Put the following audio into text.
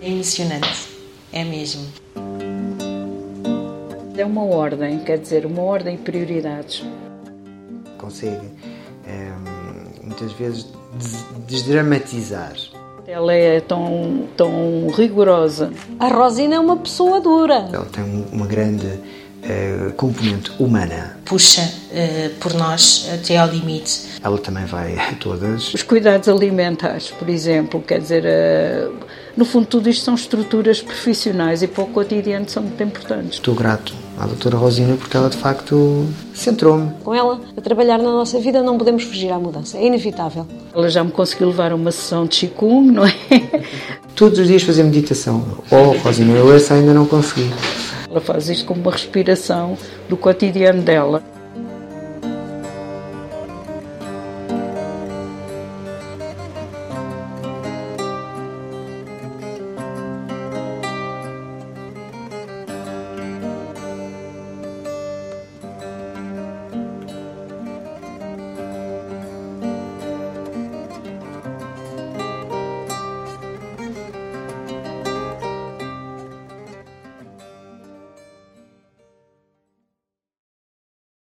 É emocionante, é mesmo. É uma ordem, quer dizer, uma ordem de prioridades. Consegue é, muitas vezes desdramatizar. Ela é tão, tão rigorosa. A Rosina é uma pessoa dura. Ela tem uma grande componente humana. Puxa uh, por nós até ao limite. Ela também vai a todas. Os cuidados alimentares, por exemplo, quer dizer, uh, no fundo, tudo isto são estruturas profissionais e para o cotidiano são muito importantes. Estou grato à doutora Rosina porque ela de facto centrou-me. Com ela a trabalhar na nossa vida não podemos fugir à mudança, é inevitável. Ela já me conseguiu levar a uma sessão de Qigong, não é? Todos os dias fazer meditação. Oh, Rosina, eu essa ainda não consegui. Ela faz isto como uma respiração do cotidiano dela.